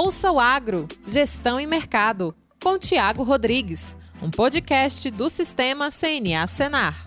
Ouça o Agro, Gestão e Mercado, com Tiago Rodrigues, um podcast do Sistema CNA Senar.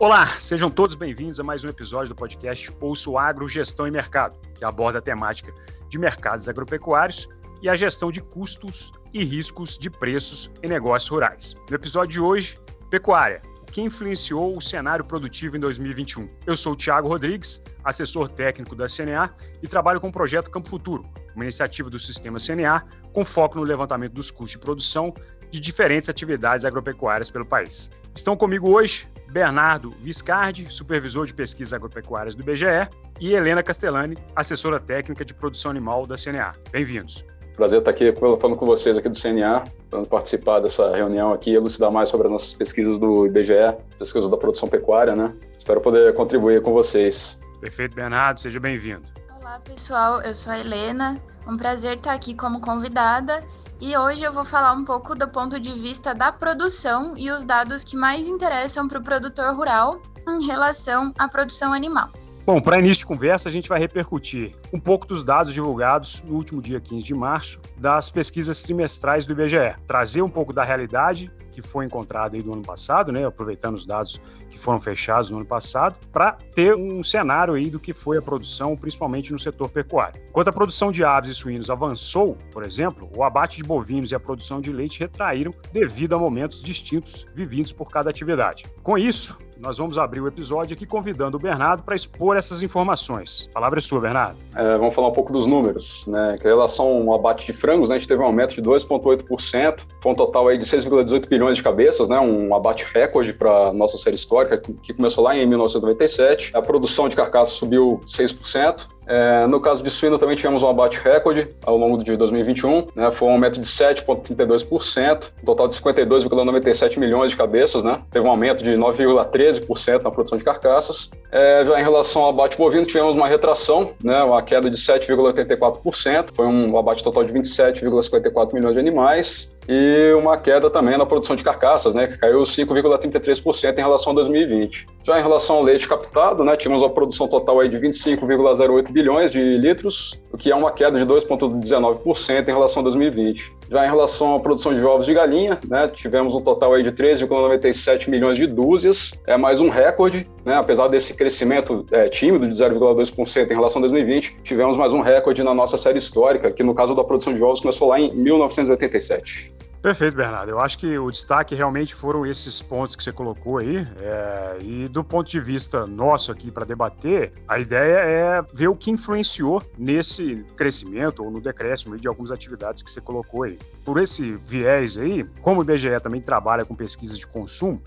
Olá, sejam todos bem-vindos a mais um episódio do podcast Ouça o Agro, Gestão e Mercado, que aborda a temática de mercados agropecuários e a gestão de custos e riscos de preços em negócios rurais. No episódio de hoje, pecuária, que influenciou o cenário produtivo em 2021. Eu sou o Tiago Rodrigues, assessor técnico da CNA e trabalho com o projeto Campo Futuro, uma iniciativa do sistema CNA com foco no levantamento dos custos de produção de diferentes atividades agropecuárias pelo país. Estão comigo hoje Bernardo Viscardi, supervisor de pesquisas agropecuárias do IBGE, e Helena Castellani, assessora técnica de produção animal da CNA. Bem-vindos. Prazer estar aqui falando com vocês aqui do CNA, para participar dessa reunião aqui e elucidar mais sobre as nossas pesquisas do IBGE, pesquisas da produção pecuária, né? Espero poder contribuir com vocês. Perfeito, Bernardo, seja bem-vindo. Olá, pessoal, eu sou a Helena, um prazer estar aqui como convidada e hoje eu vou falar um pouco do ponto de vista da produção e os dados que mais interessam para o produtor rural em relação à produção animal. Bom, para início de conversa, a gente vai repercutir um pouco dos dados divulgados no último dia 15 de março das pesquisas trimestrais do IBGE, trazer um pouco da realidade que foi encontrada aí do ano passado, né, aproveitando os dados que foram fechados no ano passado, para ter um cenário aí do que foi a produção, principalmente no setor pecuário. Enquanto a produção de aves e suínos avançou, por exemplo, o abate de bovinos e a produção de leite retraíram devido a momentos distintos vividos por cada atividade. Com isso, nós vamos abrir o episódio aqui convidando o Bernardo para expor essas informações. A palavra é sua, Bernardo. É, vamos falar um pouco dos números. Né? Em relação ao abate de frangos, né, a gente teve um aumento de 2,8%, foi um total aí de 6,18 bilhões de cabeças, né, um abate recorde para nossa série histórica, que começou lá em 1997. A produção de carcaças subiu 6%, é, no caso de suíno, também tivemos um abate recorde ao longo de 2021, né, foi um aumento de 7,32%, um total de 52,97 milhões de cabeças, né, teve um aumento de 9,13% na produção de carcaças. É, já em relação ao abate bovino, tivemos uma retração, né, uma queda de 7,84%, foi um abate total de 27,54 milhões de animais, e uma queda também na produção de carcaças, né, que caiu 5,33% em relação a 2020. Já em relação ao leite captado, né, tivemos uma produção total aí de 25,08 bilhões de litros, o que é uma queda de 2,19% em relação a 2020. Já em relação à produção de ovos de galinha, né, tivemos um total aí de 13,97 milhões de dúzias, é mais um recorde, né, apesar desse crescimento é, tímido de 0,2% em relação a 2020, tivemos mais um recorde na nossa série histórica, que no caso da produção de ovos começou lá em 1987. Perfeito, Bernardo. Eu acho que o destaque realmente foram esses pontos que você colocou aí. É, e do ponto de vista nosso aqui para debater, a ideia é ver o que influenciou nesse crescimento ou no decréscimo de algumas atividades que você colocou aí. Por esse viés aí, como o IBGE também trabalha com pesquisa de consumo,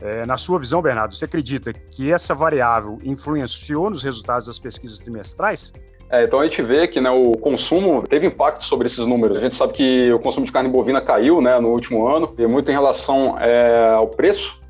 é, na sua visão, Bernardo, você acredita que essa variável influenciou nos resultados das pesquisas trimestrais? É, então a gente vê que né, o consumo teve impacto sobre esses números. A gente sabe que o consumo de carne bovina caiu né, no último ano, e muito em relação é, ao preço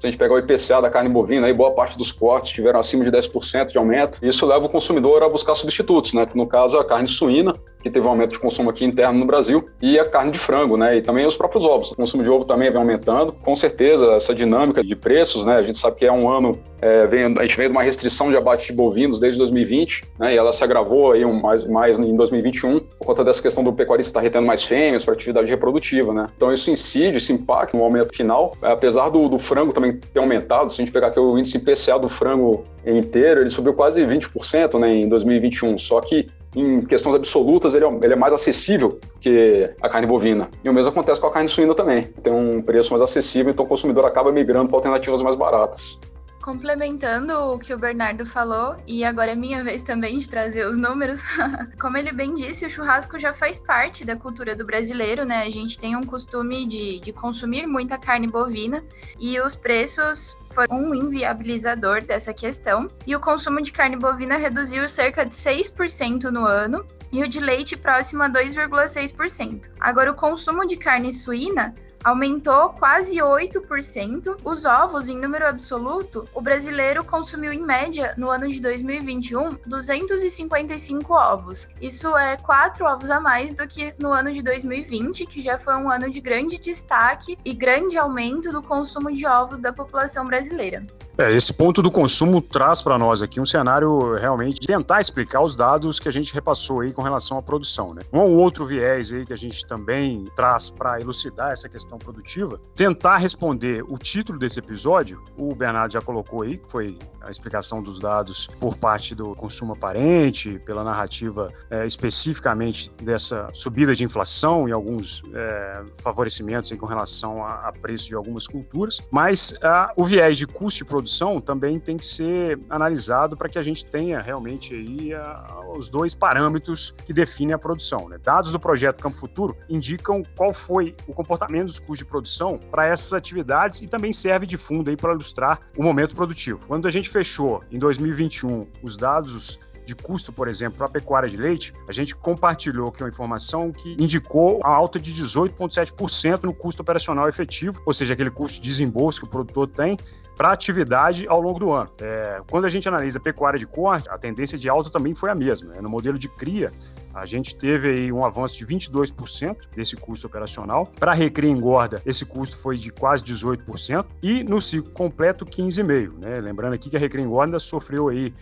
se a gente pegar o IPCA da carne bovina, aí boa parte dos cortes tiveram acima de 10% de aumento. Isso leva o consumidor a buscar substitutos, né? Que no caso é a carne suína, que teve um aumento de consumo aqui interno no Brasil, e a carne de frango, né? E também os próprios ovos. O consumo de ovo também vem aumentando. Com certeza, essa dinâmica de preços, né? A gente sabe que é um ano, é, vem, a gente veio de uma restrição de abate de bovinos desde 2020, né? E ela se agravou aí mais, mais em 2021, por conta dessa questão do pecuarista estar retendo mais fêmeas para atividade reprodutiva, né? Então isso incide, isso impacta no aumento final. Apesar do, do frango também ter aumentado, se a gente pegar aqui o índice IPCA do frango inteiro, ele subiu quase 20% né, em 2021, só que em questões absolutas ele é, ele é, mais acessível que a carne bovina. E o mesmo acontece com a carne suína também. Tem um preço mais acessível, então o consumidor acaba migrando para alternativas mais baratas. Complementando o que o Bernardo falou, e agora é minha vez também de trazer os números, como ele bem disse, o churrasco já faz parte da cultura do brasileiro, né? A gente tem um costume de, de consumir muita carne bovina e os preços foram um inviabilizador dessa questão. E o consumo de carne bovina reduziu cerca de 6% no ano, e o de leite próximo a 2,6%. Agora, o consumo de carne suína aumentou quase 8%. Os ovos, em número absoluto, o brasileiro consumiu em média, no ano de 2021, 255 ovos. Isso é 4 ovos a mais do que no ano de 2020, que já foi um ano de grande destaque e grande aumento do consumo de ovos da população brasileira. É, esse ponto do consumo traz para nós aqui um cenário realmente de tentar explicar os dados que a gente repassou aí com relação à produção, né? Um ou outro viés aí que a gente também traz para elucidar essa questão produtiva, tentar responder o título desse episódio, o Bernardo já colocou aí, que foi a explicação dos dados por parte do consumo aparente, pela narrativa é, especificamente dessa subida de inflação e alguns é, favorecimentos aí com relação a, a preço de algumas culturas, mas a, o viés de custo de produção também tem que ser analisado para que a gente tenha realmente aí a, os dois parâmetros que definem a produção. Né? Dados do projeto Campo Futuro indicam qual foi o comportamento dos custos de produção para essas atividades e também serve de fundo aí para ilustrar o momento produtivo. Quando a gente fechou em 2021 os dados de custo, por exemplo, para a pecuária de leite, a gente compartilhou aqui uma informação que indicou a alta de 18,7% no custo operacional efetivo, ou seja, aquele custo de desembolso que o produtor tem para atividade ao longo do ano. É, quando a gente analisa a pecuária de corte, a tendência de alta também foi a mesma. Né? No modelo de cria, a gente teve aí um avanço de 22% desse custo operacional. Para recria engorda, esse custo foi de quase 18% e no ciclo completo 15,5%. Né? Lembrando aqui que a recria engorda sofreu aí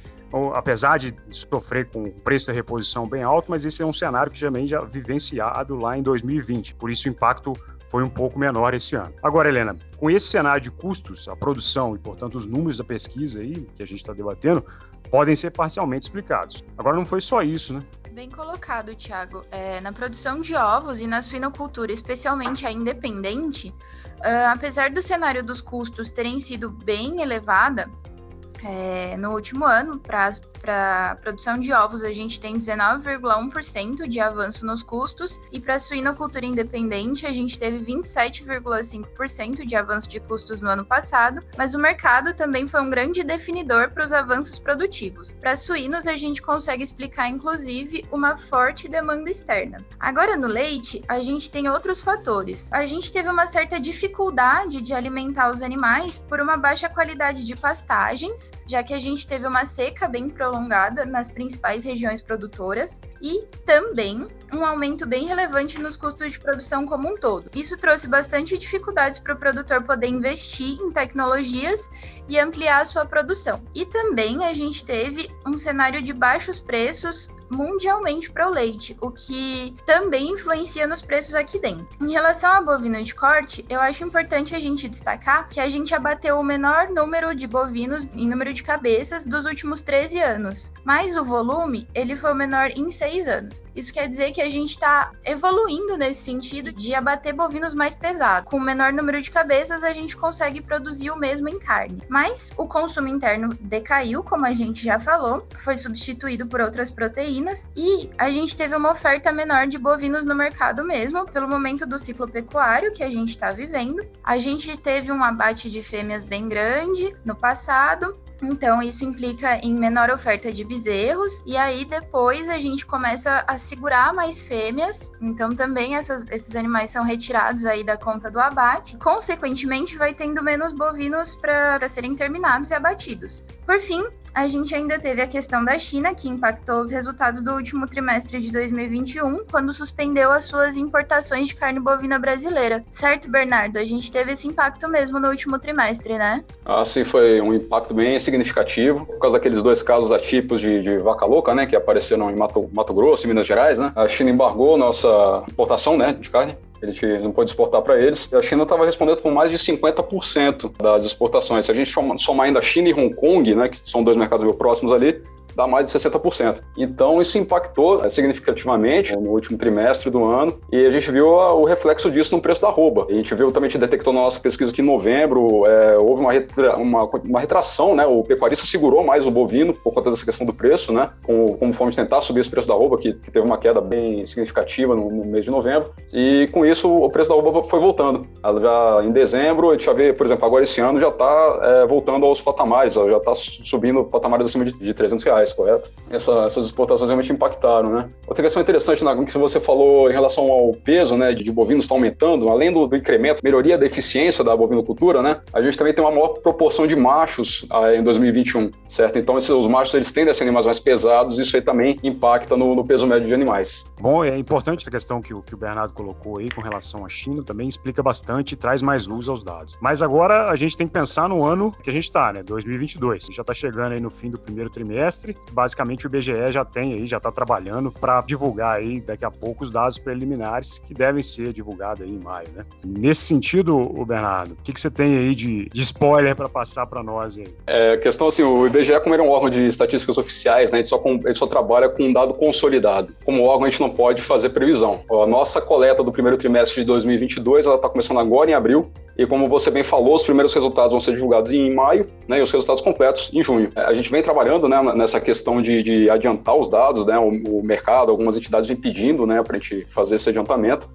apesar de sofrer com o preço da reposição bem alto, mas esse é um cenário que também já vivenciado lá em 2020. Por isso o impacto foi um pouco menor esse ano. Agora, Helena, com esse cenário de custos, a produção e, portanto, os números da pesquisa aí que a gente está debatendo podem ser parcialmente explicados. Agora, não foi só isso, né? Bem colocado, Thiago. É, na produção de ovos e na suinocultura, especialmente a independente, uh, apesar do cenário dos custos terem sido bem elevada, é, no último ano, para para produção de ovos, a gente tem 19,1% de avanço nos custos, e para suinocultura independente, a gente teve 27,5% de avanço de custos no ano passado, mas o mercado também foi um grande definidor para os avanços produtivos. Para suínos, a gente consegue explicar, inclusive, uma forte demanda externa. Agora, no leite, a gente tem outros fatores. A gente teve uma certa dificuldade de alimentar os animais por uma baixa qualidade de pastagens, já que a gente teve uma seca bem prolongada nas principais regiões produtoras e também um aumento bem relevante nos custos de produção como um todo. Isso trouxe bastante dificuldades para o produtor poder investir em tecnologias e ampliar a sua produção. E também a gente teve um cenário de baixos preços mundialmente para o leite, o que também influencia nos preços aqui dentro. Em relação a bovino de corte, eu acho importante a gente destacar que a gente abateu o menor número de bovinos em número de cabeças dos últimos 13 anos, mas o volume ele foi o menor em 6 anos. Isso quer dizer que a gente está evoluindo nesse sentido de abater bovinos mais pesados. Com o menor número de cabeças, a gente consegue produzir o mesmo em carne. Mas o consumo interno decaiu, como a gente já falou, foi substituído por outras proteínas proteínas e a gente teve uma oferta menor de bovinos no mercado mesmo, pelo momento do ciclo pecuário que a gente está vivendo. A gente teve um abate de fêmeas bem grande no passado, então, isso implica em menor oferta de bezerros, e aí depois a gente começa a segurar mais fêmeas, então também essas, esses animais são retirados aí da conta do abate. Consequentemente, vai tendo menos bovinos para serem terminados e abatidos. Por fim, a gente ainda teve a questão da China, que impactou os resultados do último trimestre de 2021, quando suspendeu as suas importações de carne bovina brasileira. Certo, Bernardo? A gente teve esse impacto mesmo no último trimestre, né? Ah, sim, foi um impacto bem significativo, por causa daqueles dois casos atípicos de, de vaca louca, né, que apareceram em Mato, Mato Grosso e Minas Gerais, né? A China embargou nossa importação, né, de carne a gente não pode exportar para eles. E a China estava respondendo por mais de 50% das exportações. Se a gente somar ainda China e Hong Kong, né, que são dois mercados meio próximos ali, dá mais de 60%. Então, isso impactou é, significativamente no último trimestre do ano e a gente viu o reflexo disso no preço da arroba. A gente viu, também, a gente detectou na nossa pesquisa que em novembro é, houve uma, retra, uma, uma, retração, né? O pecuarista segurou mais o bovino por conta dessa questão do preço, né? Como, como tentar subir esse preço da arroba, que, que teve uma queda bem significativa no, no, mês de novembro. E com isso, o preço da arroba foi voltando. Já em dezembro, a gente já vê, por exemplo, agora esse ano já está é, voltando aos patamares, já está subindo patamares acima de, de 300 reais. Correto? Essa, essas exportações realmente impactaram, né? Outra questão interessante na que você falou em relação ao peso, né, de, bovinos está aumentando, além do, do, incremento, melhoria da eficiência da bovinocultura, né? A gente também tem uma maior proporção de machos ah, em 2021, certo? Então esses, os machos eles tendem a ser animais mais pesados, isso aí também impacta no, no peso médio de animais. Bom, é importante essa questão que o, que o Bernardo colocou aí com relação à China, também explica bastante e traz mais luz aos dados. Mas agora a gente tem que pensar no ano que a gente está, né? 2022. A gente já está chegando aí no fim do primeiro trimestre. Basicamente o IBGE já tem aí, já está trabalhando para divulgar aí daqui a pouco os dados preliminares que devem ser divulgados aí em maio, né? Nesse sentido, Bernardo, o que, que você tem aí de, de spoiler para passar para nós aí? É, questão assim, o IBGE como ele é um órgão de estatísticas oficiais, né? Ele só, com, ele só trabalha com um dado consolidado. Como órgão a gente não pode fazer previsão. A nossa coleta do primeiro trimestre de 2022, ela está começando agora em abril, e como você bem falou, os primeiros resultados vão ser divulgados em maio, né, e os resultados completos em junho. É, a gente vem trabalhando né, nessa questão de, de adiantar os dados, né, o, o, mercado, algumas entidades vêm pedindo né, para a gente fazer esse adiantamento.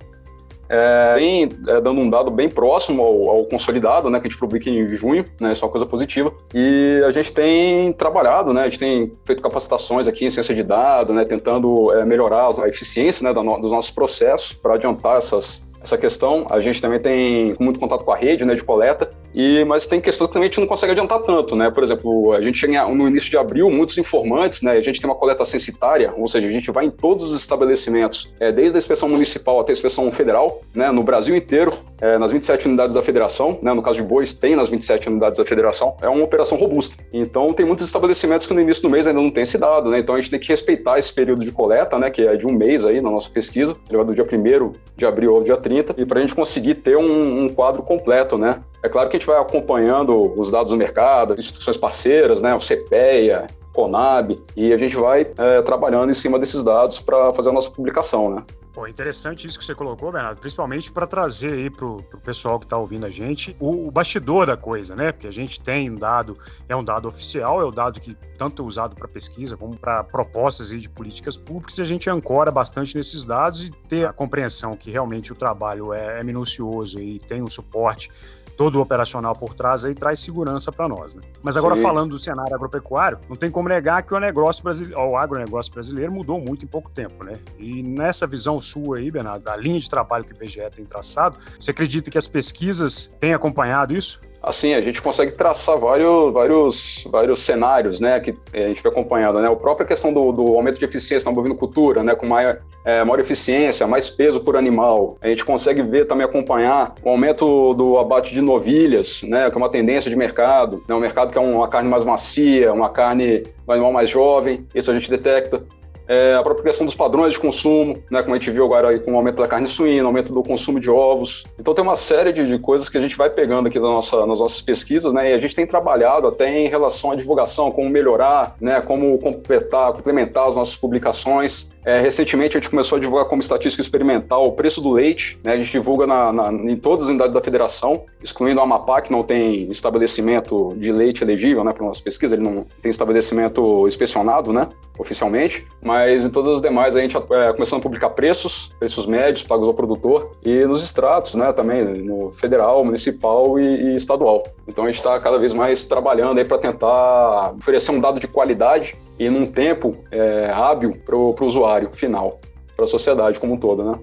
É, vem é, dando um dado bem próximo ao, ao, consolidado, né, que a gente publica em junho, né, isso é uma coisa positiva. E a gente tem trabalhado, né, a gente tem feito capacitações aqui em ciência de dados, né, tentando é, melhorar a eficiência né, dos nossos processos para adiantar essas, essa questão. A gente também tem muito contato com a rede né, de coleta e, mas tem questões que também a gente não consegue adiantar tanto, né? Por exemplo, a gente chega no início de abril, muitos informantes, né? A gente tem uma coleta censitária, ou seja, a gente vai em todos os estabelecimentos, é, desde a inspeção municipal até a inspeção federal, né? No Brasil inteiro, é, nas 27 unidades da federação, né? No caso de bois, tem nas 27 unidades da federação. É uma operação robusta. Então, tem muitos estabelecimentos que no início do mês ainda não tem esse dado, né? Então, a gente tem que respeitar esse período de coleta, né? Que é de um mês aí na nossa pesquisa, do dia 1 de abril ao dia 30, e para a gente conseguir ter um, um quadro completo, né? É claro que a gente vai acompanhando os dados do mercado, instituições parceiras, né, o CPEA, Conab, e a gente vai é, trabalhando em cima desses dados para fazer a nossa publicação, né? Pô, interessante isso que você colocou, Bernardo, principalmente para trazer aí para o pessoal que está ouvindo a gente o, o, bastidor da coisa, né? Porque a gente tem um dado, é um dado oficial, é o um dado que tanto é usado para pesquisa como para propostas aí de políticas públicas, e a gente ancora bastante nesses dados e ter a compreensão que realmente o trabalho é, é minucioso e tem um suporte todo o operacional por trás aí traz segurança para nós. Né? Mas agora Sim. falando do cenário agropecuário, não tem como negar que o negócio brasileiro, o agronegócio brasileiro mudou muito em pouco tempo, né? E nessa visão sua aí, Bernardo, da linha de trabalho que o IBGE tem traçado, você acredita que as pesquisas têm acompanhado isso? Assim, a gente consegue traçar vários, vários, vários cenários, né, que a gente foi acompanhando, né, a própria questão do, do aumento de eficiência na bovinocultura, né, com maior, é, maior eficiência, mais peso por animal, a gente consegue ver também, acompanhar o aumento do abate de novilhas, né, que é uma tendência de mercado, né, um mercado que é uma carne mais macia, uma carne, animal mais jovem, isso a gente detecta é, a própria questão dos padrões de consumo, né, como a gente viu agora aí com o aumento da carne suína, aumento do consumo de ovos. Então tem uma série de, de coisas que a gente vai pegando aqui nossa, nas nossas pesquisas, né, e a gente tem trabalhado até em relação à divulgação, como melhorar, né, como completar, complementar as nossas publicações. É, recentemente a gente começou a divulgar como estatística experimental o preço do leite, né, a gente divulga na, na, em todas as unidades da federação, excluindo o Amapá, que não tem estabelecimento de leite elegível né, para nossa pesquisa, ele não tem estabelecimento inspecionado né, oficialmente, mas em todas as demais a gente é, começando a publicar preços, preços médios pagos ao produtor e nos extratos né, também, no federal, municipal e, e estadual. Então a gente está cada vez mais trabalhando aí para tentar oferecer um dado de qualidade e num tempo é, hábil para o usuário final, para a sociedade como um todo, né?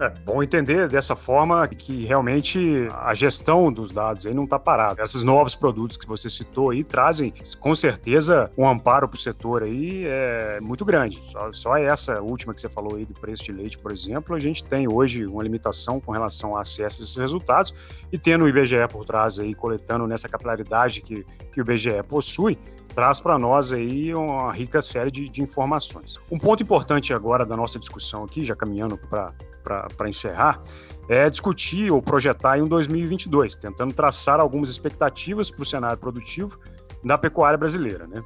É bom entender dessa forma que realmente a gestão dos dados aí não está parada. Esses novos produtos que você citou aí trazem com certeza um amparo para o setor aí é muito grande. Só, só, essa última que você falou aí do preço de leite, por exemplo, a gente tem hoje uma limitação com relação ao acesso a esses resultados e tendo o IBGE por trás aí coletando nessa capilaridade que, que o IBGE possui, traz para nós aí uma rica série de, de, informações. Um ponto importante agora da nossa discussão aqui, já caminhando para encerrar, é discutir ou projetar em um 2022, tentando traçar algumas expectativas para o cenário produtivo da pecuária brasileira. Né?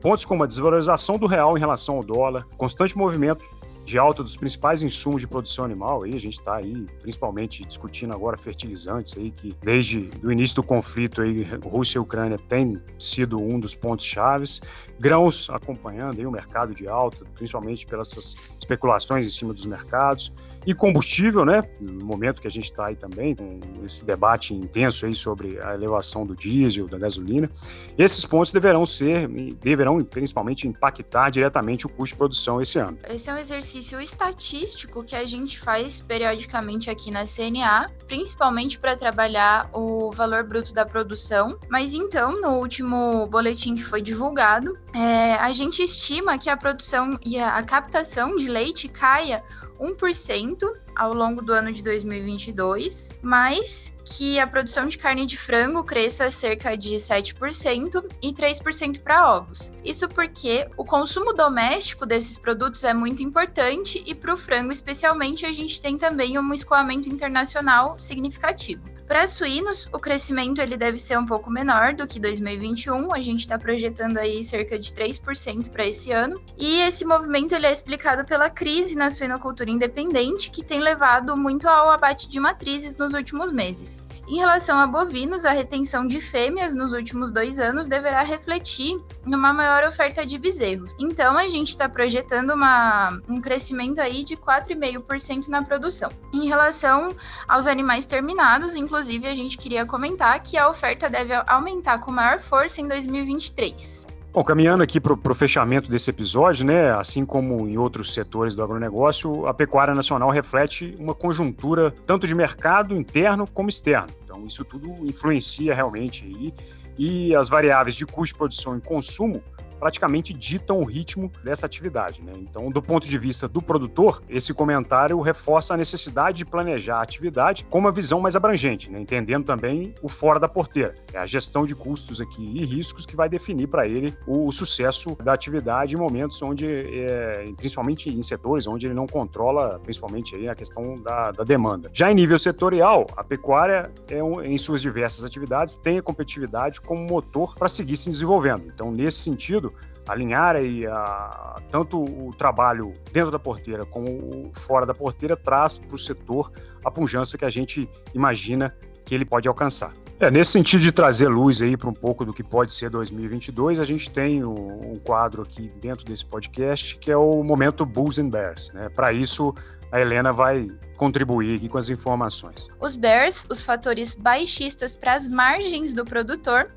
Pontos como a desvalorização do real em relação ao dólar, constante movimento de alta dos principais insumos de produção animal. Aí a gente está aí principalmente discutindo agora fertilizantes aí que desde o início do conflito aí Rússia e Ucrânia tem sido um dos pontos chaves. Grãos acompanhando aí o mercado de alta, principalmente pelas especulações em cima dos mercados. E combustível, né? No momento que a gente está aí também, com esse debate intenso aí sobre a elevação do diesel, da gasolina, esses pontos deverão ser, deverão principalmente impactar diretamente o custo de produção esse ano. Esse é um exercício estatístico que a gente faz periodicamente aqui na CNA, principalmente para trabalhar o valor bruto da produção. Mas então, no último boletim que foi divulgado, é, a gente estima que a produção e a captação de leite caia 1% ao longo do ano de 2022, mas que a produção de carne de frango cresça cerca de 7% e 3% para ovos. Isso porque o consumo doméstico desses produtos é muito importante e para o frango, especialmente, a gente tem também um escoamento internacional significativo. Para suínos, o crescimento ele deve ser um pouco menor do que 2021. A gente está projetando aí cerca de 3% para esse ano. E esse movimento ele é explicado pela crise na suinocultura independente, que tem levado muito ao abate de matrizes nos últimos meses. Em relação a bovinos, a retenção de fêmeas nos últimos dois anos deverá refletir numa maior oferta de bezerros. Então, a gente está projetando uma, um crescimento aí de 4,5% na produção. Em relação aos animais terminados, a gente queria comentar que a oferta deve aumentar com maior força em 2023. Bom, caminhando aqui para o fechamento desse episódio, né, assim como em outros setores do agronegócio, a pecuária nacional reflete uma conjuntura tanto de mercado interno como externo. Então, isso tudo influencia realmente aí, e as variáveis de custo de produção e consumo praticamente ditam o ritmo dessa atividade. Né? Então, do ponto de vista do produtor, esse comentário reforça a necessidade de planejar a atividade com uma visão mais abrangente, né? entendendo também o fora da porteira. É a gestão de custos aqui e riscos que vai definir para ele o, o, sucesso da atividade em momentos onde, é, principalmente em setores onde ele não controla, principalmente aí a questão da, da demanda. Já em nível setorial, a pecuária, é um, em suas diversas atividades, tem a competitividade como motor para seguir se desenvolvendo. Então, nesse sentido, alinhar aí a, tanto o trabalho dentro da porteira como fora da porteira traz para o setor a pujança que a gente imagina que ele pode alcançar. É, nesse sentido de trazer luz aí para um pouco do que pode ser 2022, a gente tem um, um quadro aqui dentro desse podcast que é o momento Bulls and Bears. Né? Para isso, a Helena vai contribuir aqui com as informações. Os bears, os fatores baixistas para as margens do produtor,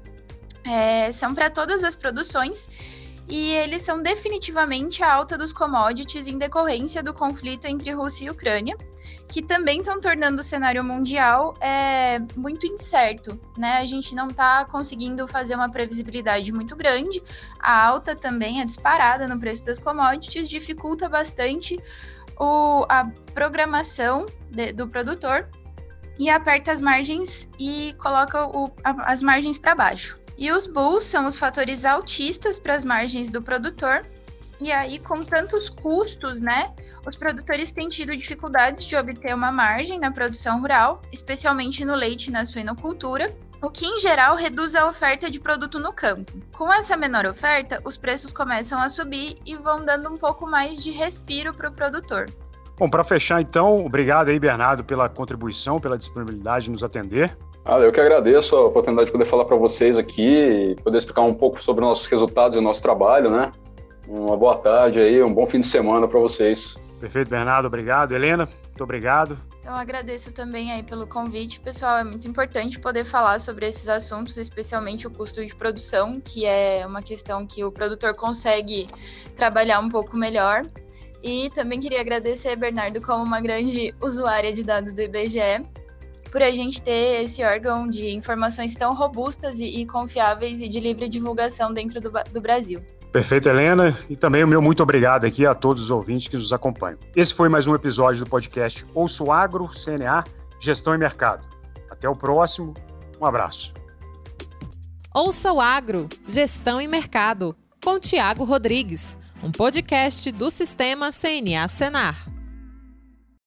é, são para todas as produções e eles são definitivamente a alta dos commodities em decorrência do conflito entre Rússia e Ucrânia, que também estão tornando o cenário mundial é, muito incerto, né? A gente não está conseguindo fazer uma previsibilidade muito grande. A alta também, a disparada no preço das commodities, dificulta bastante o, a programação de, do produtor e aperta as margens e coloca o, a, as margens para baixo. E os bulls são os fatores altistas para as margens do produtor. E aí, com tantos custos, né, os produtores têm tido dificuldades de obter uma margem na produção rural, especialmente no leite e na suinocultura, o que em geral reduz a oferta de produto no campo. Com essa menor oferta, os preços começam a subir e vão dando um pouco mais de respiro para o produtor. Bom, para fechar então, obrigado aí, Bernardo, pela contribuição, pela disponibilidade de nos atender. Ah, eu que agradeço a oportunidade de poder falar para vocês aqui, poder explicar um pouco sobre nossos resultados e o nosso trabalho, né? Uma boa tarde aí, um bom fim de semana para vocês. Perfeito, Bernardo, obrigado. Helena, muito obrigado. Então, agradeço também aí pelo convite, pessoal. É muito importante poder falar sobre esses assuntos, especialmente o custo de produção, que é uma questão que o produtor consegue trabalhar um pouco melhor. E também queria agradecer, Bernardo, como uma grande usuária de dados do IBGE por a gente ter esse órgão de informações tão robustas e, e confiáveis e de livre divulgação dentro do, do Brasil. Perfeito, Helena. E também o meu muito obrigado aqui a todos os ouvintes que nos acompanham. Esse foi mais um episódio do podcast Ouço Agro, CNA, Gestão e Mercado. Até o próximo. Um abraço. Ouça o Agro, Gestão e Mercado, com Tiago Rodrigues, um podcast do Sistema CNA Senar.